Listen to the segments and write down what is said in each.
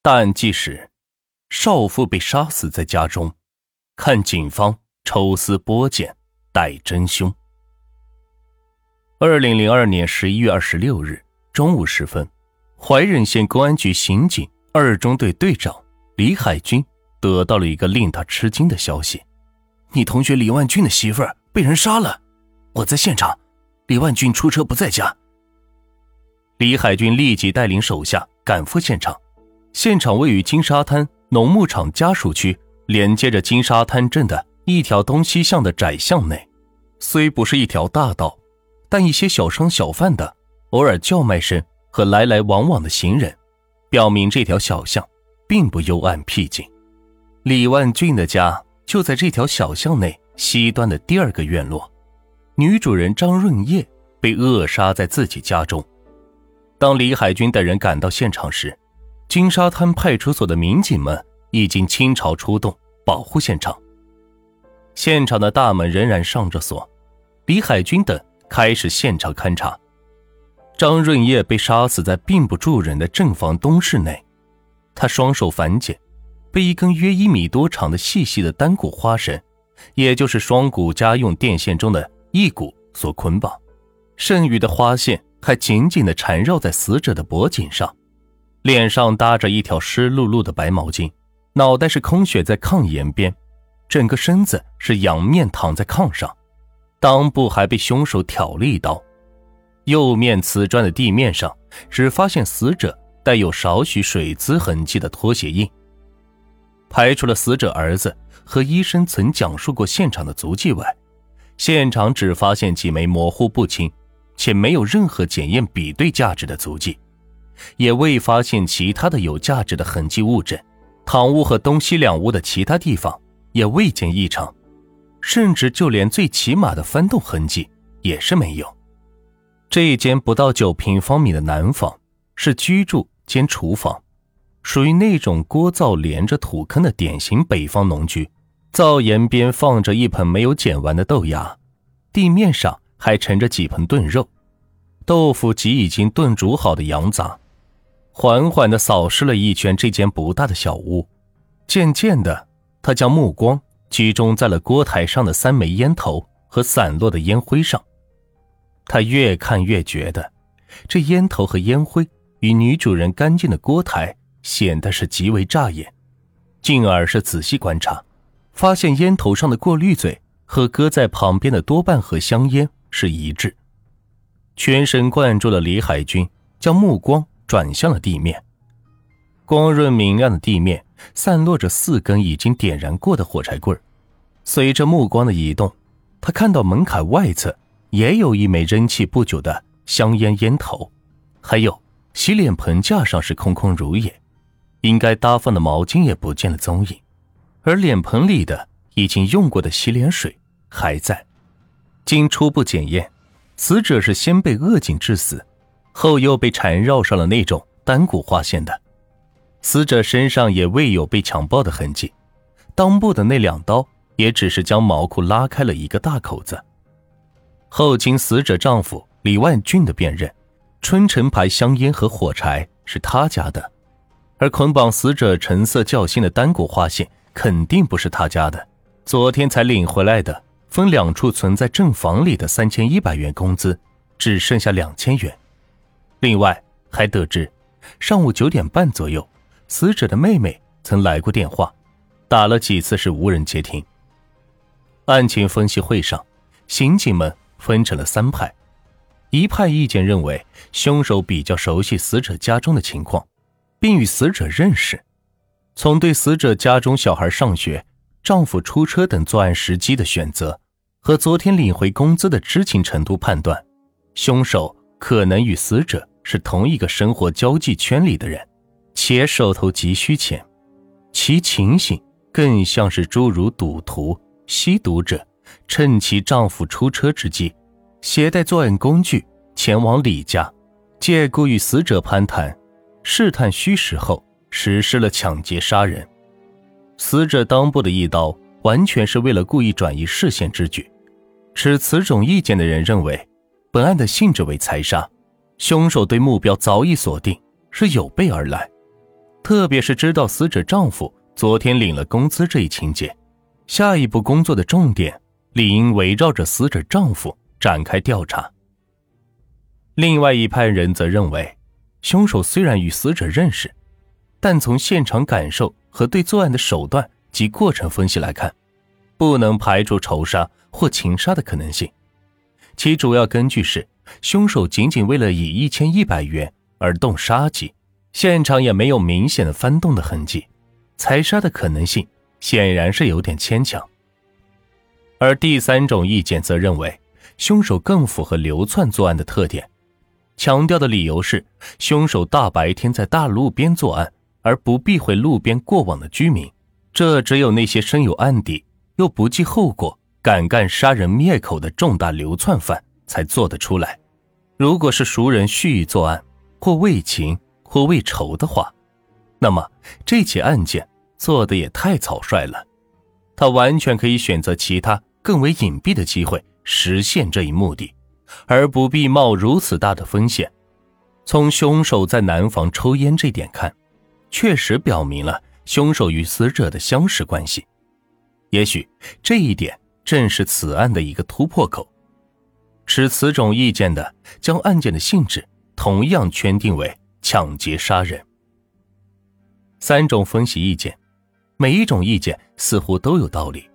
但即使：少妇被杀死在家中，看警方抽丝剥茧逮真凶。二零零二年十一月二十六日中午时分，怀仁县公安局刑警二中队队长李海军得到了一个令他吃惊的消息：你同学李万军的媳妇儿被人杀了。我在现场，李万军出车不在家。李海军立即带领手下赶赴现场。现场位于金沙滩农牧场家属区，连接着金沙滩镇的一条东西向的窄巷内。虽不是一条大道，但一些小商小贩的偶尔叫卖声和来来往往的行人，表明这条小巷并不幽暗僻静。李万俊的家就在这条小巷内西端的第二个院落。女主人张润叶被扼杀在自己家中。当李海军等人赶到现场时，金沙滩派出所的民警们已经倾巢出动，保护现场。现场的大门仍然上着锁。李海军等开始现场勘查。张润叶被杀死在并不住人的正房东室内，他双手反剪，被一根约一米多长的细细的单股花绳，也就是双股家用电线中的一股所捆绑，剩余的花线还紧紧地缠绕在死者的脖颈上。脸上搭着一条湿漉漉的白毛巾，脑袋是空血在炕沿边，整个身子是仰面躺在炕上，裆部还被凶手挑了一刀。右面瓷砖的地面上只发现死者带有少许水渍痕迹的拖鞋印。排除了死者儿子和医生曾讲述过现场的足迹外，现场只发现几枚模糊不清且没有任何检验比对价值的足迹。也未发现其他的有价值的痕迹物证，堂屋和东西两屋的其他地方也未见异常，甚至就连最起码的翻动痕迹也是没有。这一间不到九平方米的南房是居住兼厨房，属于那种锅灶连着土坑的典型北方农居。灶沿边放着一盆没有剪完的豆芽，地面上还盛着几盆炖肉、豆腐及已经炖煮好的羊杂。缓缓地扫视了一圈这间不大的小屋，渐渐的，他将目光集中在了锅台上的三枚烟头和散落的烟灰上。他越看越觉得，这烟头和烟灰与女主人干净的锅台显得是极为扎眼。进而是仔细观察，发现烟头上的过滤嘴和搁在旁边的多半盒香烟是一致。全神贯注的李海军将目光。转向了地面，光润明亮的地面散落着四根已经点燃过的火柴棍随着目光的移动，他看到门槛外侧也有一枚扔弃不久的香烟烟头，还有洗脸盆架上是空空如也，应该搭放的毛巾也不见了踪影，而脸盆里的已经用过的洗脸水还在。经初步检验，死者是先被扼颈致死。后又被缠绕上了那种单股花线的，死者身上也未有被强暴的痕迹，裆部的那两刀也只是将毛裤拉开了一个大口子。后经死者丈夫李万俊的辨认，春城牌香烟和火柴是他家的，而捆绑死者橙色较新的单股花线肯定不是他家的。昨天才领回来的分两处存在正房里的三千一百元工资，只剩下两千元。另外还得知，上午九点半左右，死者的妹妹曾来过电话，打了几次是无人接听。案情分析会上，刑警们分成了三派，一派意见认为凶手比较熟悉死者家中的情况，并与死者认识，从对死者家中小孩上学、丈夫出车等作案时机的选择和昨天领回工资的知情程度判断，凶手。可能与死者是同一个生活交际圈里的人，且手头急需钱，其情形更像是诸如赌徒、吸毒者，趁其丈夫出车之机，携带作案工具前往李家，借故与死者攀谈，试探虚实后实施了抢劫杀人。死者裆部的一刀完全是为了故意转移视线之举。持此种意见的人认为。本案的性质为财杀，凶手对目标早已锁定，是有备而来。特别是知道死者丈夫昨天领了工资这一情节，下一步工作的重点理应围绕着死者丈夫展开调查。另外一派人则认为，凶手虽然与死者认识，但从现场感受和对作案的手段及过程分析来看，不能排除仇杀或情杀的可能性。其主要根据是，凶手仅仅为了以一千一百元而动杀机，现场也没有明显的翻动的痕迹，财杀的可能性显然是有点牵强。而第三种意见则认为，凶手更符合流窜作案的特点。强调的理由是，凶手大白天在大路边作案，而不避讳路边过往的居民。这只有那些身有案底又不计后果、敢干杀人灭口的重大流窜犯才做得出来。如果是熟人蓄意作案，或为情或为仇的话，那么这起案件做的也太草率了。他完全可以选择其他更为隐蔽的机会实现这一目的。而不必冒如此大的风险。从凶手在南房抽烟这点看，确实表明了凶手与死者的相识关系。也许这一点正是此案的一个突破口。持此种意见的，将案件的性质同样圈定为抢劫杀人。三种分析意见，每一种意见似乎都有道理，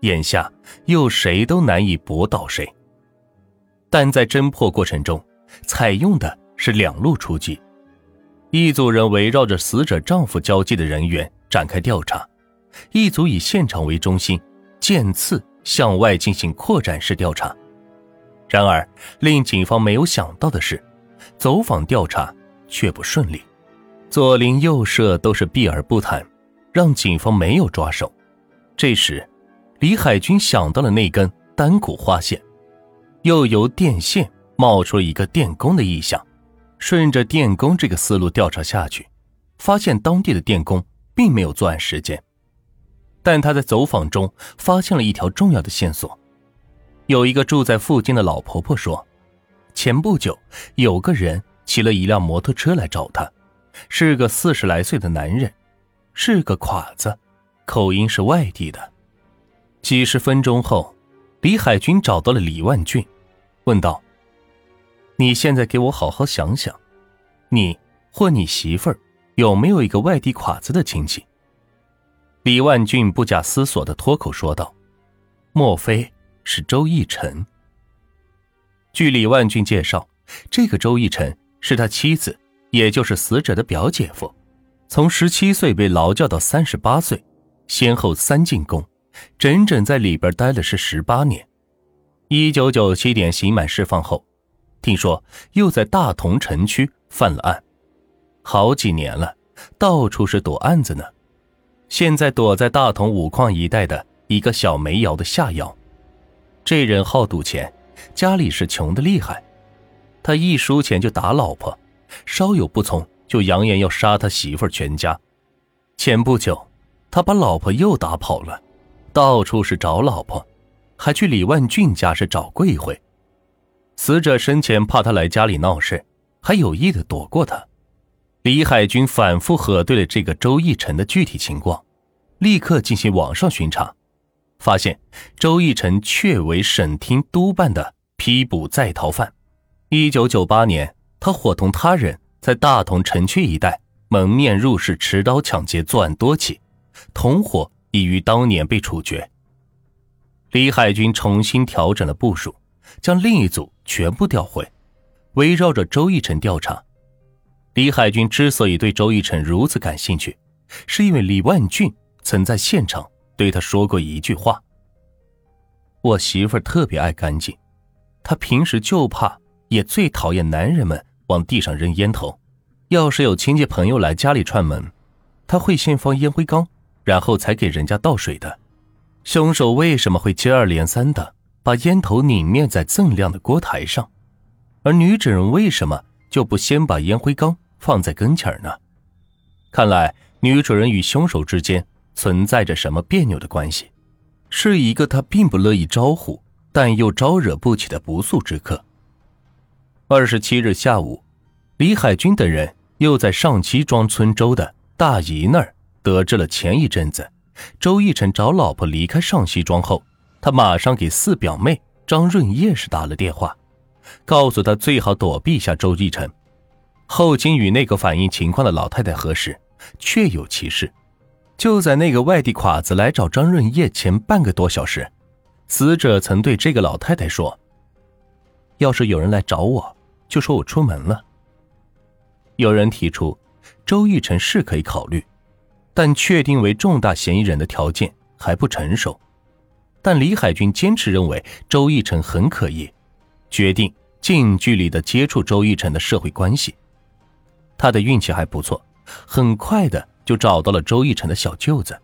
眼下又谁都难以驳倒谁。但在侦破过程中，采用的是两路出击。一组人围绕着死者丈夫交际的人员展开调查，一组以现场为中心，渐次向外进行扩展式调查。然而，令警方没有想到的是，走访调查却不顺利，左邻右舍都是避而不谈，让警方没有抓手。这时，李海军想到了那根单股花线。又由电线冒出了一个电工的意象，顺着电工这个思路调查下去，发现当地的电工并没有作案时间，但他在走访中发现了一条重要的线索。有一个住在附近的老婆婆说，前不久有个人骑了一辆摩托车来找她，是个四十来岁的男人，是个侉子，口音是外地的。几十分钟后，李海军找到了李万俊。问道：“你现在给我好好想想，你或你媳妇儿有没有一个外地侉子的亲戚？”李万俊不假思索的脱口说道：“莫非是周逸晨？”据李万俊介绍，这个周逸晨是他妻子，也就是死者的表姐夫，从十七岁被劳教到三十八岁，先后三进宫，整整在里边待了是十八年。一九九七年刑满释放后，听说又在大同城区犯了案，好几年了，到处是躲案子呢。现在躲在大同五矿一带的一个小煤窑的下窑。这人好赌钱，家里是穷的厉害。他一输钱就打老婆，稍有不从就扬言要杀他媳妇全家。前不久，他把老婆又打跑了，到处是找老婆。还去李万俊家是找过一回，死者生前怕他来家里闹事，还有意的躲过他。李海军反复核对了这个周义晨的具体情况，立刻进行网上巡查，发现周义晨确为省厅督办的批捕在逃犯。一九九八年，他伙同他人在大同城区一带蒙面入室持刀抢劫作案多起，同伙已于当年被处决。李海军重新调整了部署，将另一组全部调回，围绕着周逸晨调查。李海军之所以对周逸晨如此感兴趣，是因为李万俊曾在现场对他说过一句话：“我媳妇儿特别爱干净，她平时就怕，也最讨厌男人们往地上扔烟头。要是有亲戚朋友来家里串门，她会先放烟灰缸，然后才给人家倒水的。”凶手为什么会接二连三的把烟头拧灭在锃亮的锅台上，而女主人为什么就不先把烟灰缸放在跟前呢？看来女主人与凶手之间存在着什么别扭的关系，是一个他并不乐意招呼，但又招惹不起的不速之客。二十七日下午，李海军等人又在上七庄村周的大姨那儿得知了前一阵子周奕晨找老婆离开上西庄后，他马上给四表妹张润叶是打了电话，告诉他最好躲避一下周奕晨。后经与那个反映情况的老太太核实，确有其事。就在那个外地侉子来找张润叶前半个多小时，死者曾对这个老太太说：“要是有人来找我，就说我出门了。”有人提出，周逸晨是可以考虑，但确定为重大嫌疑人的条件还不成熟。但李海军坚持认为周逸晨很可疑，决定近距离的接触周逸晨的社会关系。他的运气还不错，很快的就找到了周一晨的小舅子。